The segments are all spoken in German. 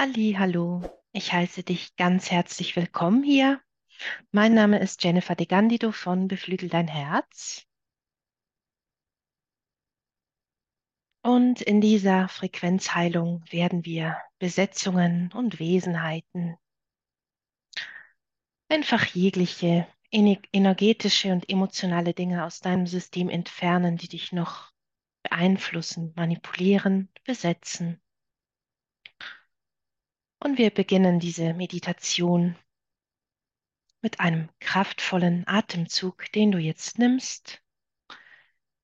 Halli, hallo. Ich heiße dich ganz herzlich willkommen hier. Mein Name ist Jennifer De Gandido von Beflügel dein Herz. Und in dieser Frequenzheilung werden wir Besetzungen und Wesenheiten, einfach jegliche energetische und emotionale Dinge aus deinem System entfernen, die dich noch beeinflussen, manipulieren, besetzen. Und wir beginnen diese Meditation mit einem kraftvollen Atemzug, den du jetzt nimmst,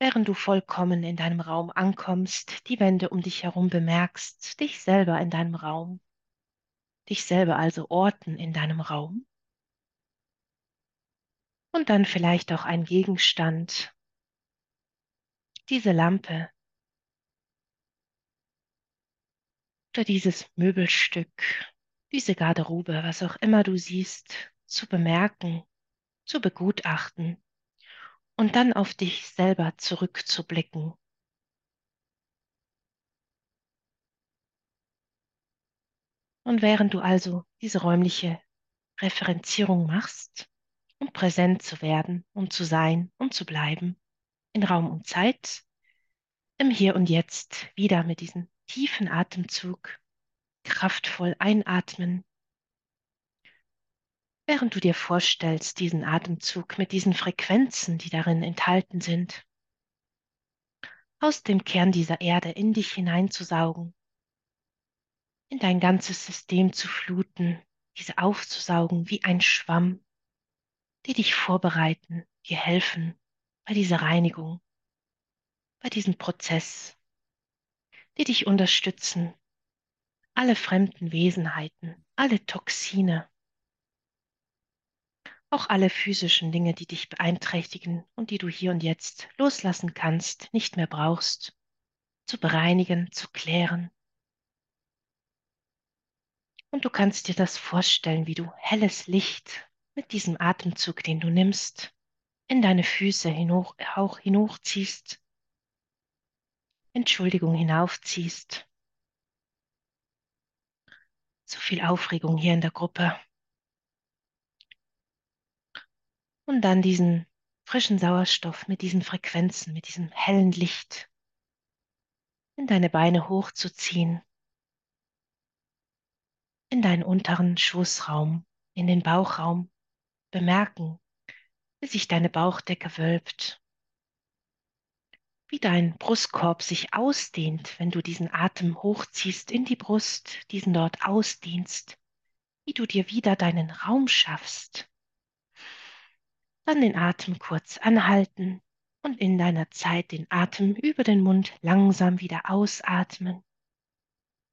während du vollkommen in deinem Raum ankommst, die Wände um dich herum bemerkst, dich selber in deinem Raum, dich selber also orten in deinem Raum. Und dann vielleicht auch ein Gegenstand, diese Lampe oder dieses Möbelstück, diese Garderobe, was auch immer du siehst, zu bemerken, zu begutachten und dann auf dich selber zurückzublicken. Und während du also diese räumliche Referenzierung machst, um präsent zu werden, um zu sein, um zu bleiben, in Raum und Zeit, im Hier und Jetzt wieder mit diesem tiefen Atemzug, kraftvoll einatmen, während du dir vorstellst, diesen Atemzug mit diesen Frequenzen, die darin enthalten sind, aus dem Kern dieser Erde in dich hineinzusaugen, in dein ganzes System zu fluten, diese aufzusaugen wie ein Schwamm, die dich vorbereiten, dir helfen bei dieser Reinigung, bei diesem Prozess, die dich unterstützen, alle fremden Wesenheiten, alle Toxine, auch alle physischen Dinge, die dich beeinträchtigen und die du hier und jetzt loslassen kannst, nicht mehr brauchst, zu bereinigen, zu klären. Und du kannst dir das vorstellen, wie du helles Licht mit diesem Atemzug, den du nimmst, in deine Füße hinauf, auch hinaufziehst, Entschuldigung hinaufziehst. So viel Aufregung hier in der Gruppe. Und dann diesen frischen Sauerstoff mit diesen Frequenzen, mit diesem hellen Licht in deine Beine hochzuziehen, in deinen unteren Schoßraum, in den Bauchraum, bemerken, wie sich deine Bauchdecke wölbt, wie dein Brustkorb sich ausdehnt, wenn du diesen Atem hochziehst in die Brust, diesen dort ausdehnst, wie du dir wieder deinen Raum schaffst, dann den Atem kurz anhalten und in deiner Zeit den Atem über den Mund langsam wieder ausatmen.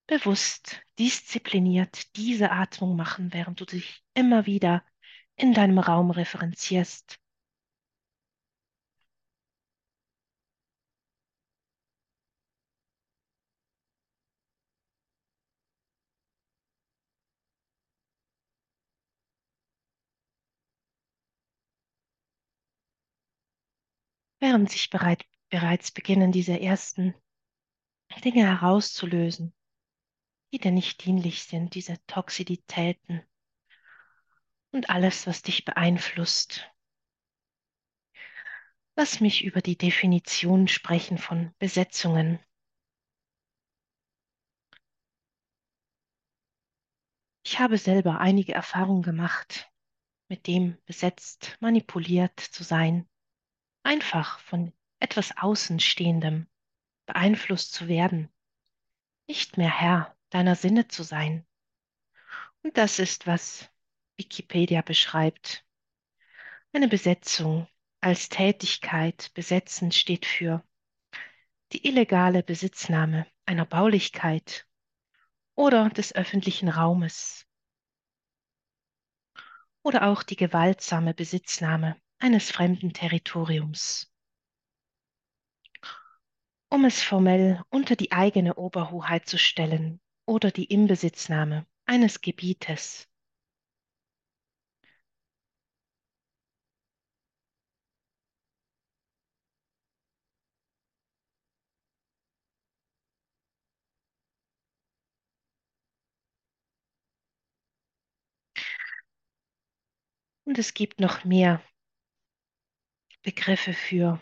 Bewusst, diszipliniert diese Atmung machen, während du dich immer wieder in deinem Raum referenzierst. Während sich bereit, bereits beginnen, diese ersten Dinge herauszulösen, die dir nicht dienlich sind, diese Toxiditäten und alles, was dich beeinflusst. Lass mich über die Definition sprechen von Besetzungen. Ich habe selber einige Erfahrungen gemacht, mit dem besetzt, manipuliert zu sein, einfach von etwas Außenstehendem beeinflusst zu werden, nicht mehr Herr deiner Sinne zu sein. Und das ist, was Wikipedia beschreibt. Eine Besetzung als Tätigkeit besetzen steht für die illegale Besitznahme einer Baulichkeit oder des öffentlichen Raumes oder auch die gewaltsame Besitznahme eines fremden Territoriums. Um es formell unter die eigene Oberhoheit zu stellen oder die Inbesitznahme eines Gebietes. Und es gibt noch mehr Begriffe für,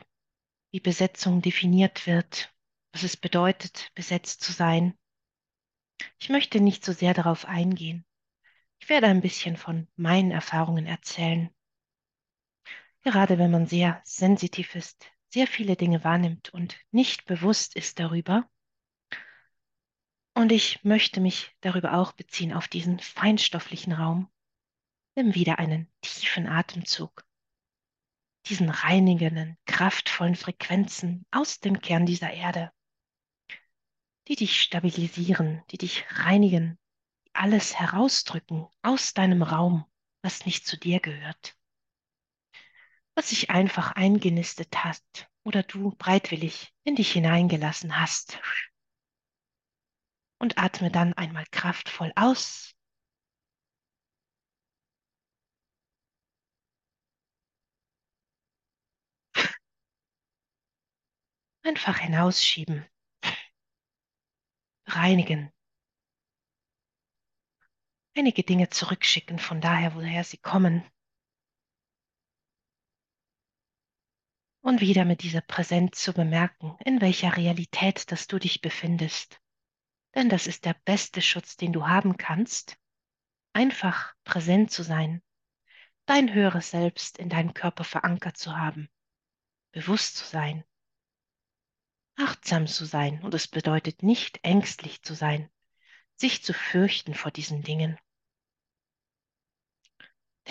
wie Besetzung definiert wird, was es bedeutet, besetzt zu sein. Ich möchte nicht so sehr darauf eingehen. Ich werde ein bisschen von meinen Erfahrungen erzählen. Gerade wenn man sehr sensitiv ist, sehr viele Dinge wahrnimmt und nicht bewusst ist darüber. Und ich möchte mich darüber auch beziehen auf diesen feinstofflichen Raum. Nimm wieder einen tiefen Atemzug. Diesen reinigenden, kraftvollen Frequenzen aus dem Kern dieser Erde, die dich stabilisieren, die dich reinigen, alles herausdrücken aus deinem Raum, was nicht zu dir gehört was sich einfach eingenistet hat oder du breitwillig in dich hineingelassen hast. Und atme dann einmal kraftvoll aus. Einfach hinausschieben. Reinigen. Einige Dinge zurückschicken von daher, woher sie kommen. und wieder mit dieser Präsenz zu bemerken, in welcher Realität, dass du dich befindest. Denn das ist der beste Schutz, den du haben kannst, einfach präsent zu sein, dein höheres Selbst in deinem Körper verankert zu haben, bewusst zu sein, achtsam zu sein. Und es bedeutet nicht ängstlich zu sein, sich zu fürchten vor diesen Dingen.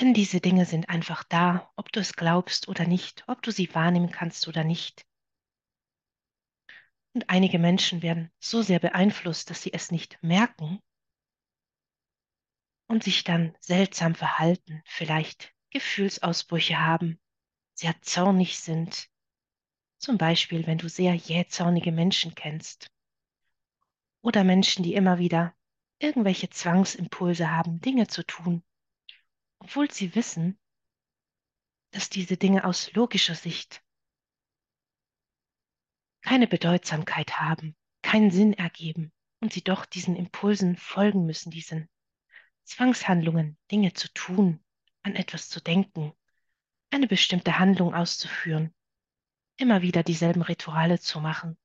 Denn diese Dinge sind einfach da, ob du es glaubst oder nicht, ob du sie wahrnehmen kannst oder nicht. Und einige Menschen werden so sehr beeinflusst, dass sie es nicht merken und sich dann seltsam verhalten, vielleicht Gefühlsausbrüche haben, sehr zornig sind. Zum Beispiel, wenn du sehr jähzornige Menschen kennst. Oder Menschen, die immer wieder irgendwelche Zwangsimpulse haben, Dinge zu tun, obwohl sie wissen, dass diese Dinge aus logischer Sicht keine Bedeutsamkeit haben, keinen Sinn ergeben und sie doch diesen Impulsen folgen müssen, diesen Zwangshandlungen, Dinge zu tun, an etwas zu denken, eine bestimmte Handlung auszuführen, immer wieder dieselben Rituale zu machen,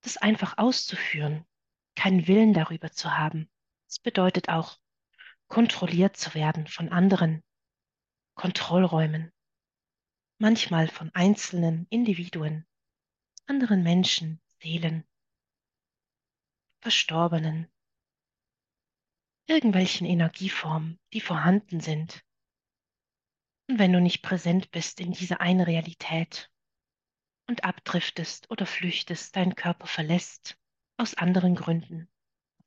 das einfach auszuführen, keinen Willen darüber zu haben. Das bedeutet auch, kontrolliert zu werden von anderen Kontrollräumen, manchmal von einzelnen Individuen, anderen Menschen, Seelen, Verstorbenen, irgendwelchen Energieformen, die vorhanden sind. Wenn du nicht präsent bist in dieser einen Realität und abdriftest oder flüchtest, deinen Körper verlässt, aus anderen Gründen,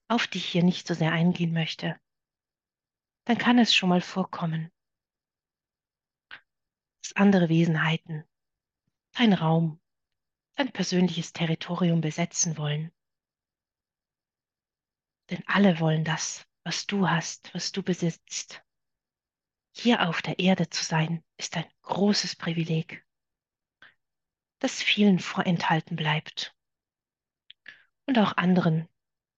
auf die ich hier nicht so sehr eingehen möchte, dann kann es schon mal vorkommen, dass andere Wesenheiten dein Raum, dein persönliches Territorium besetzen wollen. Denn alle wollen das, was du hast, was du besitzt. Hier auf der Erde zu sein, ist ein großes Privileg, das vielen vorenthalten bleibt. Und auch anderen,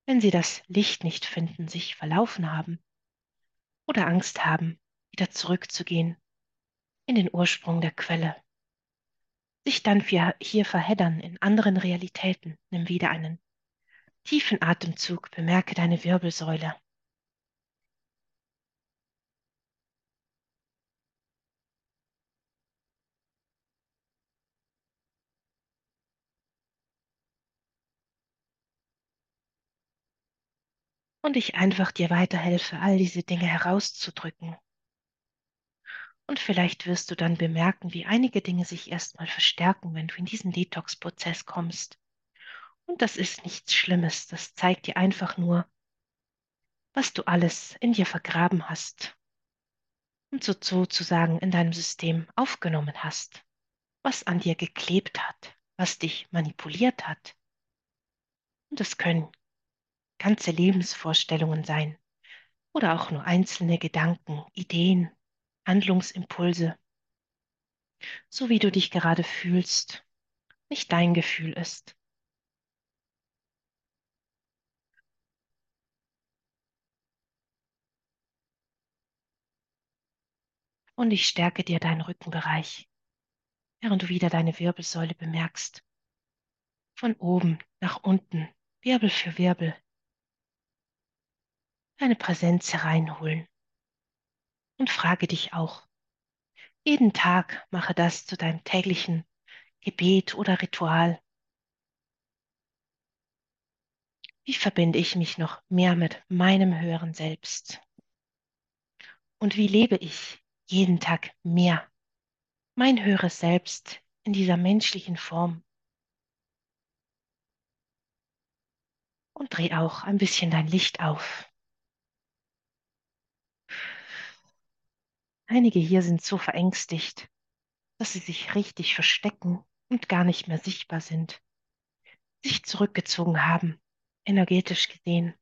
wenn sie das Licht nicht finden, sich verlaufen haben oder Angst haben, wieder zurückzugehen in den Ursprung der Quelle. Sich dann hier verheddern in anderen Realitäten. Nimm wieder einen tiefen Atemzug, bemerke deine Wirbelsäule. Und ich einfach dir weiterhelfe, all diese Dinge herauszudrücken. Und vielleicht wirst du dann bemerken, wie einige Dinge sich erstmal verstärken, wenn du in diesen Detox-Prozess kommst. Und das ist nichts Schlimmes, das zeigt dir einfach nur, was du alles in dir vergraben hast und so sozusagen in deinem System aufgenommen hast, was an dir geklebt hat, was dich manipuliert hat. Und das können ganze Lebensvorstellungen sein oder auch nur einzelne Gedanken, Ideen, Handlungsimpulse, so wie du dich gerade fühlst, nicht dein Gefühl ist. Und ich stärke dir deinen Rückenbereich, während du wieder deine Wirbelsäule bemerkst. Von oben nach unten, Wirbel für Wirbel. Deine Präsenz hereinholen. Und frage dich auch, jeden Tag mache das zu deinem täglichen Gebet oder Ritual. Wie verbinde ich mich noch mehr mit meinem höheren Selbst? Und wie lebe ich jeden Tag mehr mein höheres Selbst in dieser menschlichen Form? Und dreh auch ein bisschen dein Licht auf. Einige hier sind so verängstigt, dass sie sich richtig verstecken und gar nicht mehr sichtbar sind, sich zurückgezogen haben energetisch gesehen.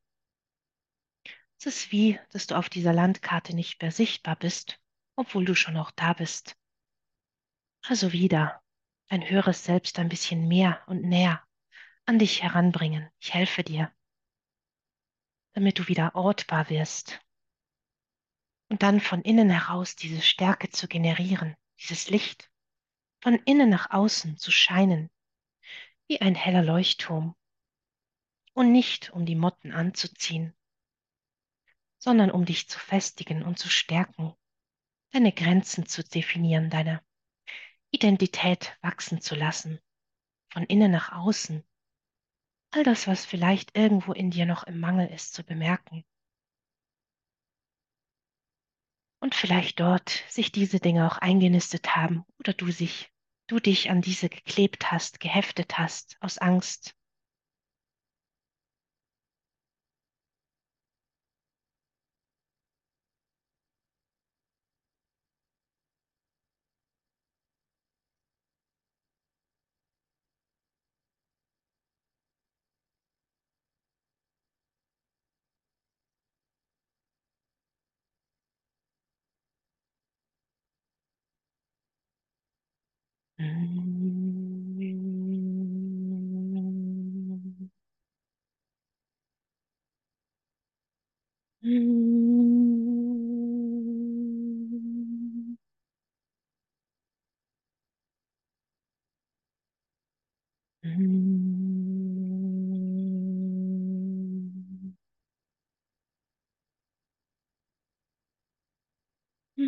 Es ist wie, dass du auf dieser Landkarte nicht mehr sichtbar bist, obwohl du schon auch da bist. Also wieder ein höheres Selbst ein bisschen mehr und näher an dich heranbringen. Ich helfe dir, damit du wieder ortbar wirst. Und dann von innen heraus diese Stärke zu generieren, dieses Licht, von innen nach außen zu scheinen, wie ein heller Leuchtturm, und nicht um die Motten anzuziehen, sondern um dich zu festigen und zu stärken, deine Grenzen zu definieren, deine Identität wachsen zu lassen, von innen nach außen, all das, was vielleicht irgendwo in dir noch im Mangel ist, zu bemerken. Und vielleicht dort sich diese Dinge auch eingenistet haben oder du sich, du dich an diese geklebt hast, geheftet hast, aus Angst, und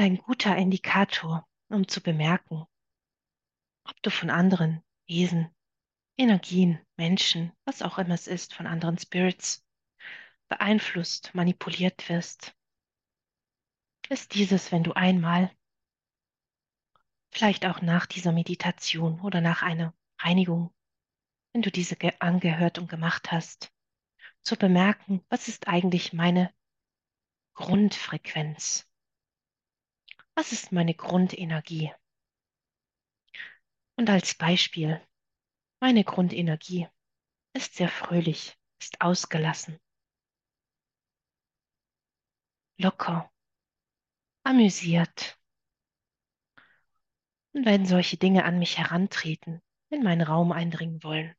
ein guter Indikator, um zu bemerken, ob du von anderen Wesen, Energien, Menschen, was auch immer es ist, von anderen Spirits beeinflusst, manipuliert wirst, ist dieses, wenn du einmal, vielleicht auch nach dieser Meditation oder nach einer Reinigung, wenn du diese angehört und gemacht hast, zu bemerken, was ist eigentlich meine Grundfrequenz? Was ist meine Grundenergie? Und als Beispiel, meine Grundenergie ist sehr fröhlich, ist ausgelassen, locker, amüsiert. Und wenn solche Dinge an mich herantreten, in meinen Raum eindringen wollen.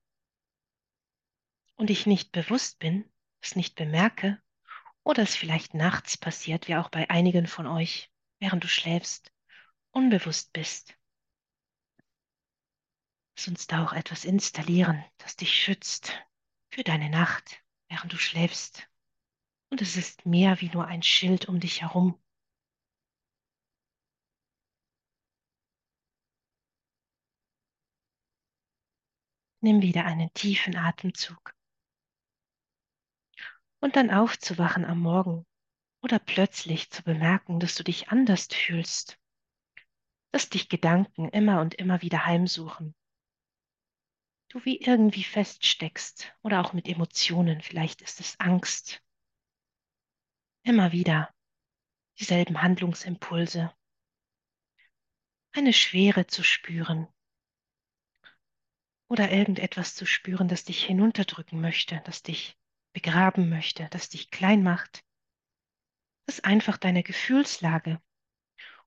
Und ich nicht bewusst bin, es nicht bemerke oder es vielleicht nachts passiert, wie auch bei einigen von euch, während du schläfst, unbewusst bist, Lass uns da auch etwas installieren, das dich schützt für deine Nacht, während du schläfst. Und es ist mehr wie nur ein Schild um dich herum. Nimm wieder einen tiefen Atemzug. Und dann aufzuwachen am Morgen oder plötzlich zu bemerken, dass du dich anders fühlst, dass dich Gedanken immer und immer wieder heimsuchen du wie irgendwie feststeckst oder auch mit Emotionen, vielleicht ist es Angst. Immer wieder dieselben Handlungsimpulse. Eine Schwere zu spüren. oder irgendetwas zu spüren, das dich hinunterdrücken möchte, das dich begraben möchte, das dich klein macht, das einfach deine Gefühlslage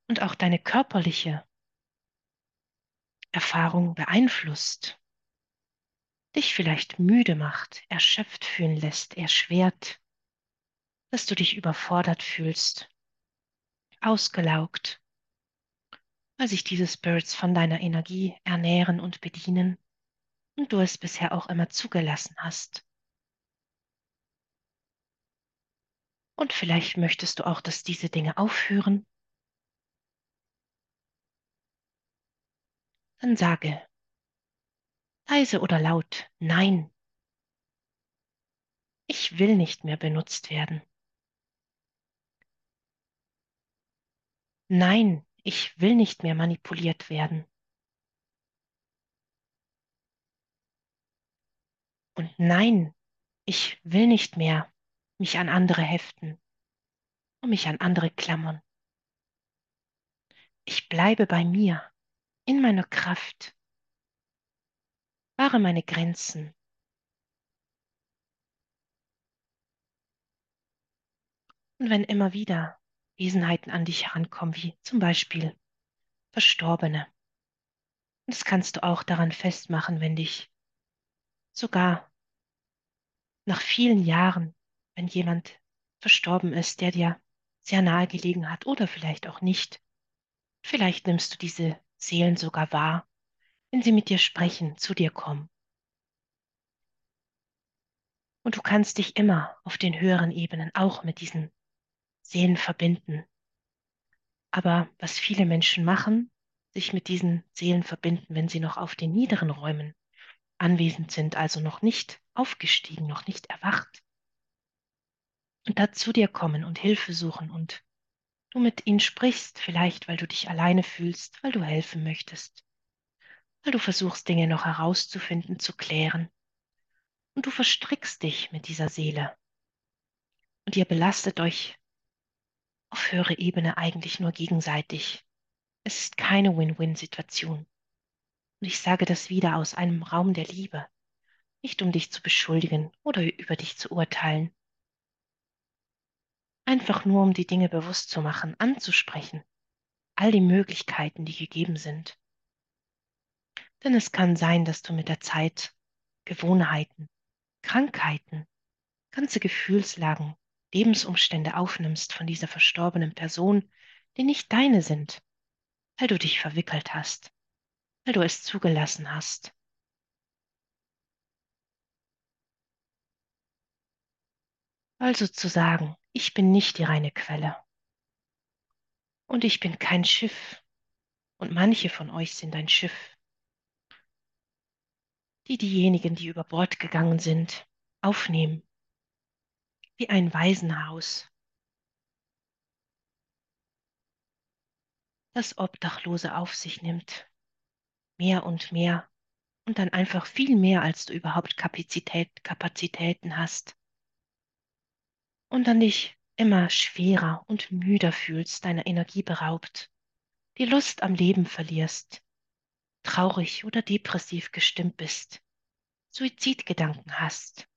und auch deine körperliche Erfahrung beeinflusst, dich vielleicht müde macht, erschöpft fühlen lässt, erschwert, dass du dich überfordert fühlst, ausgelaugt, weil sich diese Spirits von deiner Energie ernähren und bedienen und du es bisher auch immer zugelassen hast. Und vielleicht möchtest du auch, dass diese Dinge aufhören. Dann sage leise oder laut Nein. Ich will nicht mehr benutzt werden. Nein, ich will nicht mehr manipuliert werden. Und nein, ich will nicht mehr mich an andere heften und mich an andere klammern. Ich bleibe bei mir, in meiner Kraft, wahre meine Grenzen. Und wenn immer wieder Wesenheiten an dich herankommen, wie zum Beispiel Verstorbene, und das kannst du auch daran festmachen, wenn dich sogar nach vielen Jahren, wenn jemand verstorben ist, der dir sehr nahe gelegen hat oder vielleicht auch nicht. Vielleicht nimmst du diese Seelen sogar wahr, wenn sie mit dir sprechen, zu dir kommen. Und du kannst dich immer auf den höheren Ebenen auch mit diesen Seelen verbinden. Aber was viele Menschen machen, sich mit diesen Seelen verbinden, wenn sie noch auf den niederen Räumen anwesend sind, also noch nicht aufgestiegen, noch nicht erwacht. Und da zu dir kommen und Hilfe suchen und du mit ihnen sprichst, vielleicht weil du dich alleine fühlst, weil du helfen möchtest, weil du versuchst Dinge noch herauszufinden, zu klären. Und du verstrickst dich mit dieser Seele. Und ihr belastet euch auf höhere Ebene eigentlich nur gegenseitig. Es ist keine Win-Win-Situation. Und ich sage das wieder aus einem Raum der Liebe, nicht um dich zu beschuldigen oder über dich zu urteilen. Einfach nur, um die Dinge bewusst zu machen, anzusprechen, all die Möglichkeiten, die gegeben sind. Denn es kann sein, dass du mit der Zeit Gewohnheiten, Krankheiten, ganze Gefühlslagen, Lebensumstände aufnimmst von dieser verstorbenen Person, die nicht deine sind, weil du dich verwickelt hast weil du es zugelassen hast. Also zu sagen, ich bin nicht die reine Quelle. Und ich bin kein Schiff. Und manche von euch sind ein Schiff. Die diejenigen, die über Bord gegangen sind, aufnehmen. Wie ein Waisenhaus. Das Obdachlose auf sich nimmt mehr und mehr und dann einfach viel mehr, als du überhaupt Kapazität, Kapazitäten hast. Und dann dich immer schwerer und müder fühlst, deiner Energie beraubt, die Lust am Leben verlierst, traurig oder depressiv gestimmt bist, Suizidgedanken hast.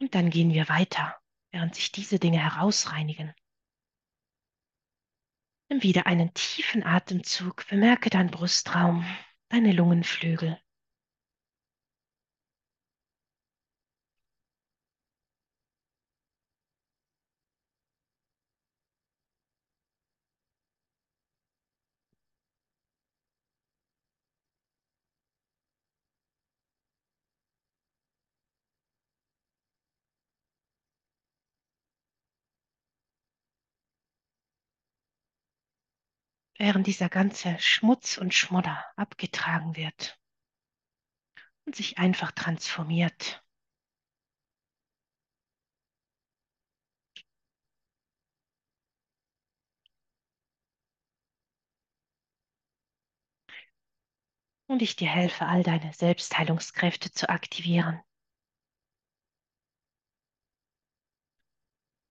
Und dann gehen wir weiter, während sich diese Dinge herausreinigen. Nimm wieder einen tiefen Atemzug, bemerke deinen Brustraum, deine Lungenflügel. Während dieser ganze Schmutz und Schmodder abgetragen wird und sich einfach transformiert. Und ich dir helfe, all deine Selbstheilungskräfte zu aktivieren.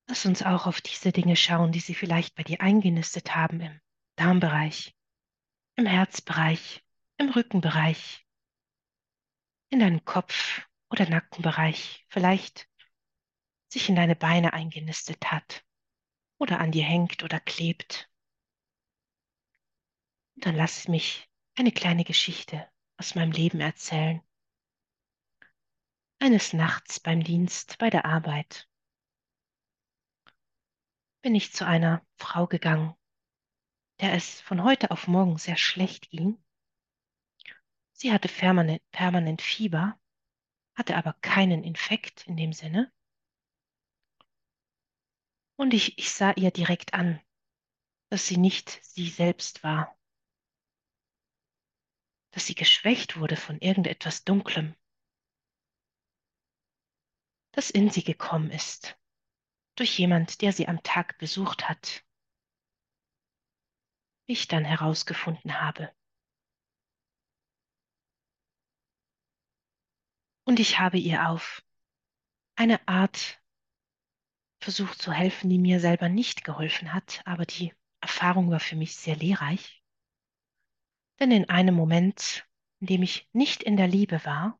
Lass uns auch auf diese Dinge schauen, die sie vielleicht bei dir eingenistet haben im Darmbereich, im Herzbereich, im Rückenbereich, in deinem Kopf oder Nackenbereich, vielleicht sich in deine Beine eingenistet hat oder an dir hängt oder klebt. Und dann lass mich eine kleine Geschichte aus meinem Leben erzählen. Eines Nachts beim Dienst, bei der Arbeit, bin ich zu einer Frau gegangen, der es von heute auf morgen sehr schlecht ging. Sie hatte permanent, permanent Fieber, hatte aber keinen Infekt in dem Sinne. Und ich, ich sah ihr direkt an, dass sie nicht sie selbst war, dass sie geschwächt wurde von irgendetwas Dunklem, das in sie gekommen ist, durch jemand, der sie am Tag besucht hat, ich dann herausgefunden habe. Und ich habe ihr auf eine Art versucht zu helfen, die mir selber nicht geholfen hat, aber die Erfahrung war für mich sehr lehrreich. Denn in einem Moment, in dem ich nicht in der Liebe war,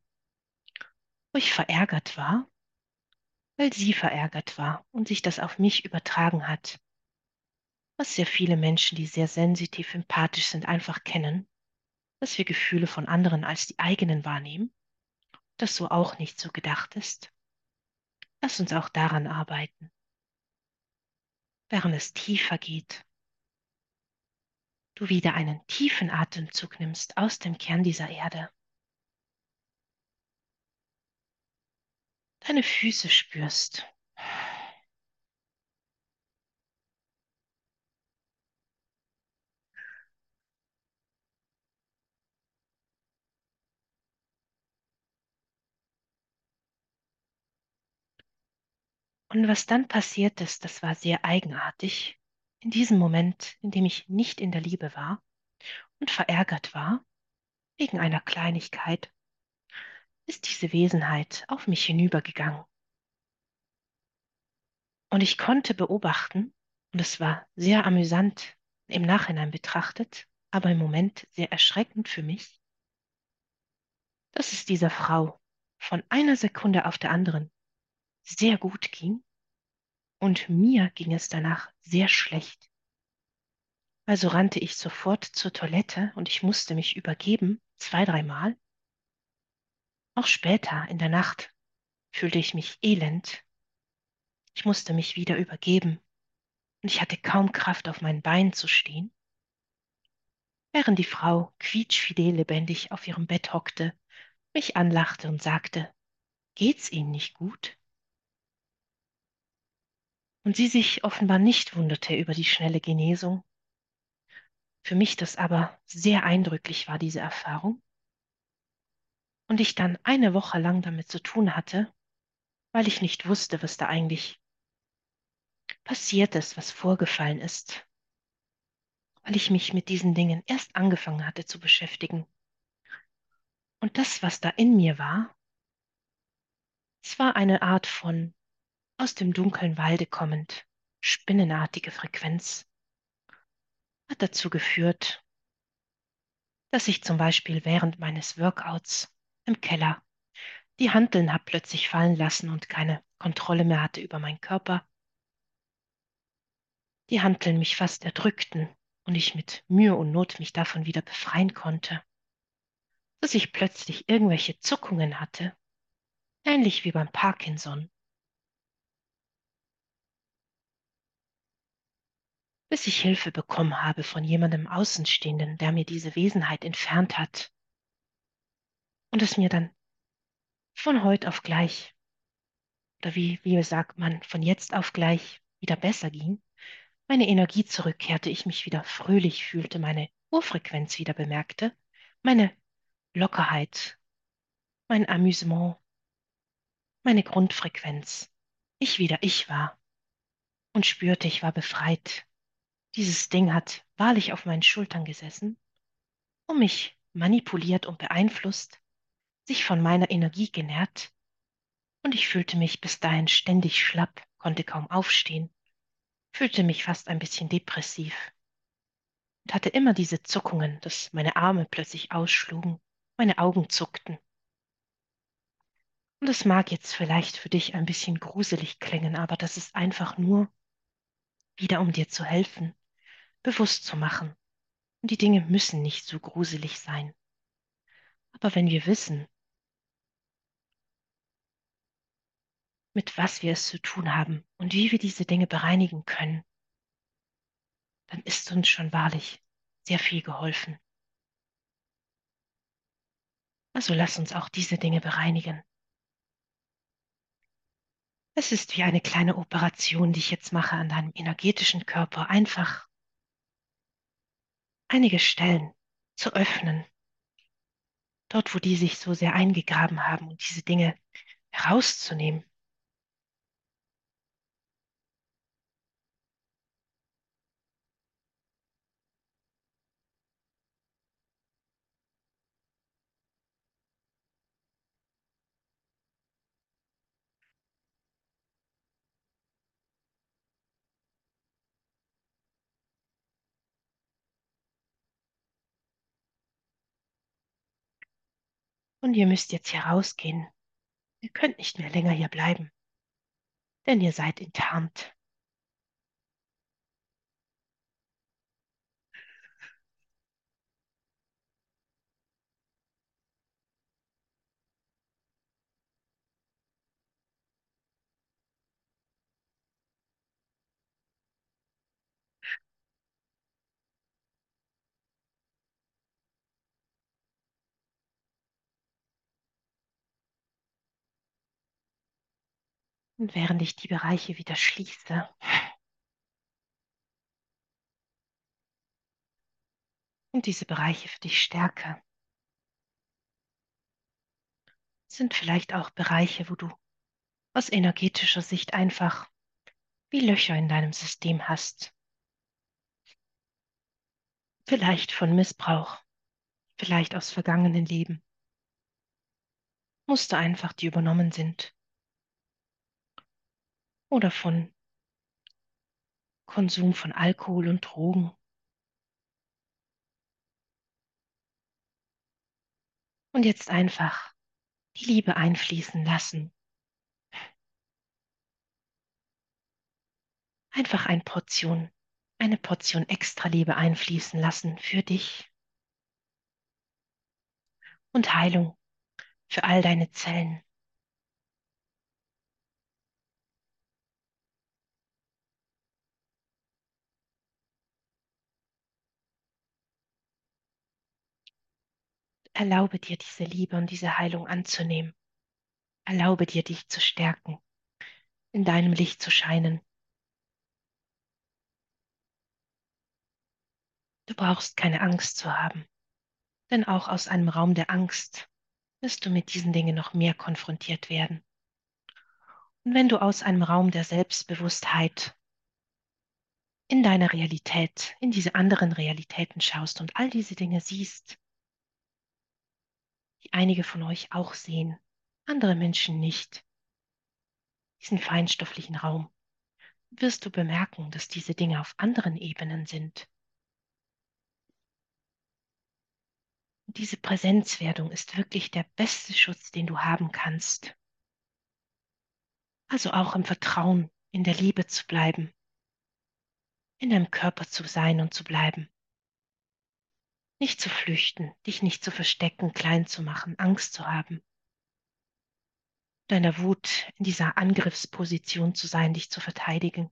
wo ich verärgert war, weil sie verärgert war und sich das auf mich übertragen hat. Was sehr viele Menschen, die sehr sensitiv empathisch sind, einfach kennen, dass wir Gefühle von anderen als die eigenen wahrnehmen, das so auch nicht so gedacht ist. Lass uns auch daran arbeiten. Während es tiefer geht, du wieder einen tiefen Atemzug nimmst aus dem Kern dieser Erde deine Füße spürst. Und was dann passiert ist, das war sehr eigenartig. In diesem Moment, in dem ich nicht in der Liebe war und verärgert war, wegen einer Kleinigkeit, ist diese Wesenheit auf mich hinübergegangen. Und ich konnte beobachten, und es war sehr amüsant im Nachhinein betrachtet, aber im Moment sehr erschreckend für mich, dass es dieser Frau von einer Sekunde auf der anderen sehr gut ging und mir ging es danach sehr schlecht. Also rannte ich sofort zur Toilette und ich musste mich übergeben, zwei, dreimal. Auch später in der Nacht fühlte ich mich elend. Ich musste mich wieder übergeben und ich hatte kaum Kraft, auf meinen Beinen zu stehen. Während die Frau quietschfidel lebendig auf ihrem Bett hockte, mich anlachte und sagte, Geht's Ihnen nicht gut? Und sie sich offenbar nicht wunderte über die schnelle Genesung. Für mich das aber sehr eindrücklich war, diese Erfahrung. Und ich dann eine Woche lang damit zu tun hatte, weil ich nicht wusste, was da eigentlich passiert ist, was vorgefallen ist, weil ich mich mit diesen Dingen erst angefangen hatte zu beschäftigen. Und das, was da in mir war, es war eine Art von aus dem dunklen Walde kommend, spinnenartige Frequenz, hat dazu geführt, dass ich zum Beispiel während meines Workouts im Keller die Hanteln hab plötzlich fallen lassen und keine Kontrolle mehr hatte über meinen Körper. Die Hanteln mich fast erdrückten und ich mit Mühe und Not mich davon wieder befreien konnte, dass ich plötzlich irgendwelche Zuckungen hatte, ähnlich wie beim Parkinson. Bis ich Hilfe bekommen habe von jemandem Außenstehenden, der mir diese Wesenheit entfernt hat. Und es mir dann von heute auf gleich, oder wie, wie sagt man, von jetzt auf gleich wieder besser ging, meine Energie zurückkehrte, ich mich wieder fröhlich fühlte, meine Urfrequenz wieder bemerkte, meine Lockerheit, mein Amüsement, meine Grundfrequenz, ich wieder ich war und spürte, ich war befreit. Dieses Ding hat wahrlich auf meinen Schultern gesessen und mich manipuliert und beeinflusst, sich von meiner Energie genährt, und ich fühlte mich bis dahin ständig schlapp, konnte kaum aufstehen, fühlte mich fast ein bisschen depressiv. und hatte immer diese Zuckungen, dass meine Arme plötzlich ausschlugen, meine Augen zuckten. Und es mag jetzt vielleicht für dich ein bisschen gruselig klingen, aber das ist einfach nur wieder, um dir zu helfen, bewusst zu machen. Und die Dinge müssen nicht so gruselig sein. Aber wenn wir wissen, mit was wir es zu tun haben und wie wir diese Dinge bereinigen können, dann ist uns schon wahrlich sehr viel geholfen. Also lass uns auch diese Dinge bereinigen. Es ist wie eine kleine Operation, die ich jetzt mache an deinem energetischen Körper. Einfach einige Stellen zu öffnen. Dort, wo die sich so sehr eingegraben haben und diese Dinge herauszunehmen. Und ihr müsst jetzt hier rausgehen. Ihr könnt nicht mehr länger hier bleiben, denn ihr seid enttarnt. Und während ich die Bereiche wieder schließe, und diese Bereiche für dich stärke, sind vielleicht auch Bereiche, wo du aus energetischer Sicht einfach wie Löcher in deinem System hast. Vielleicht von Missbrauch, vielleicht aus vergangenen Leben. Muster einfach, die übernommen sind. Oder von Konsum von Alkohol und Drogen. Und jetzt einfach die Liebe einfließen lassen. Einfach eine Portion, eine Portion extra Liebe einfließen lassen für dich. Und Heilung für all deine Zellen. Erlaube dir diese Liebe und diese Heilung anzunehmen. Erlaube dir, dich zu stärken, in deinem Licht zu scheinen. Du brauchst keine Angst zu haben, denn auch aus einem Raum der Angst wirst du mit diesen Dingen noch mehr konfrontiert werden. Und wenn du aus einem Raum der Selbstbewusstheit in deiner Realität, in diese anderen Realitäten schaust und all diese Dinge siehst, die einige von euch auch sehen, andere Menschen nicht, diesen feinstofflichen Raum, wirst du bemerken, dass diese Dinge auf anderen Ebenen sind. Diese Präsenzwerdung ist wirklich der beste Schutz, den du haben kannst. Also auch im Vertrauen, in der Liebe zu bleiben, in deinem Körper zu sein und zu bleiben. Nicht zu flüchten, dich nicht zu verstecken, klein zu machen, Angst zu haben. Deiner Wut in dieser Angriffsposition zu sein, dich zu verteidigen.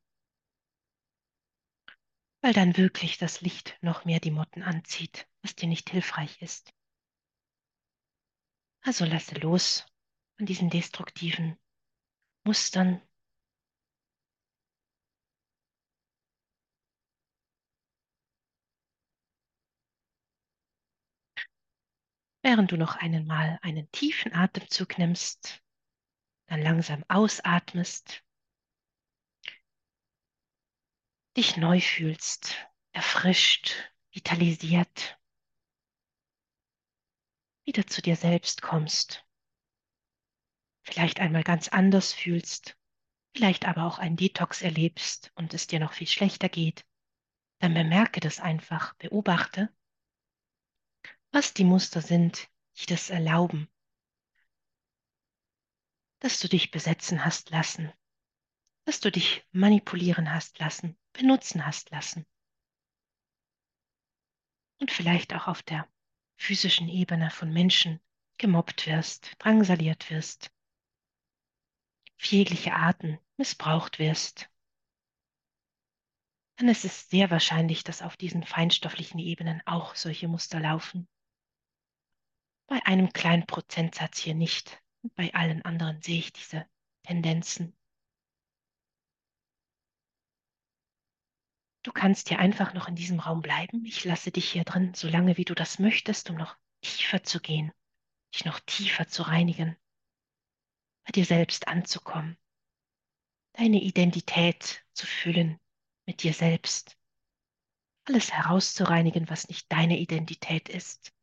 Weil dann wirklich das Licht noch mehr die Motten anzieht, was dir nicht hilfreich ist. Also lasse los von diesen destruktiven Mustern, Während du noch einmal einen tiefen Atemzug nimmst, dann langsam ausatmest, dich neu fühlst, erfrischt, vitalisiert, wieder zu dir selbst kommst, vielleicht einmal ganz anders fühlst, vielleicht aber auch einen Detox erlebst und es dir noch viel schlechter geht, dann bemerke das einfach, beobachte, was die Muster sind, die das erlauben, dass du dich besetzen hast lassen, dass du dich manipulieren hast lassen, benutzen hast lassen. Und vielleicht auch auf der physischen Ebene von Menschen gemobbt wirst, drangsaliert wirst, auf jegliche Arten missbraucht wirst, dann ist es sehr wahrscheinlich, dass auf diesen feinstofflichen Ebenen auch solche Muster laufen. Bei einem kleinen Prozentsatz hier nicht. Bei allen anderen sehe ich diese Tendenzen. Du kannst hier einfach noch in diesem Raum bleiben. Ich lasse dich hier drin, solange wie du das möchtest, um noch tiefer zu gehen, dich noch tiefer zu reinigen, bei dir selbst anzukommen, deine Identität zu füllen mit dir selbst, alles herauszureinigen, was nicht deine Identität ist.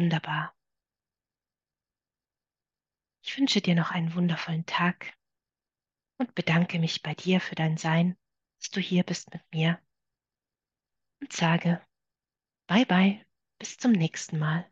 Wunderbar. Ich wünsche dir noch einen wundervollen Tag und bedanke mich bei dir für dein Sein, dass du hier bist mit mir und sage Bye bye, bis zum nächsten Mal.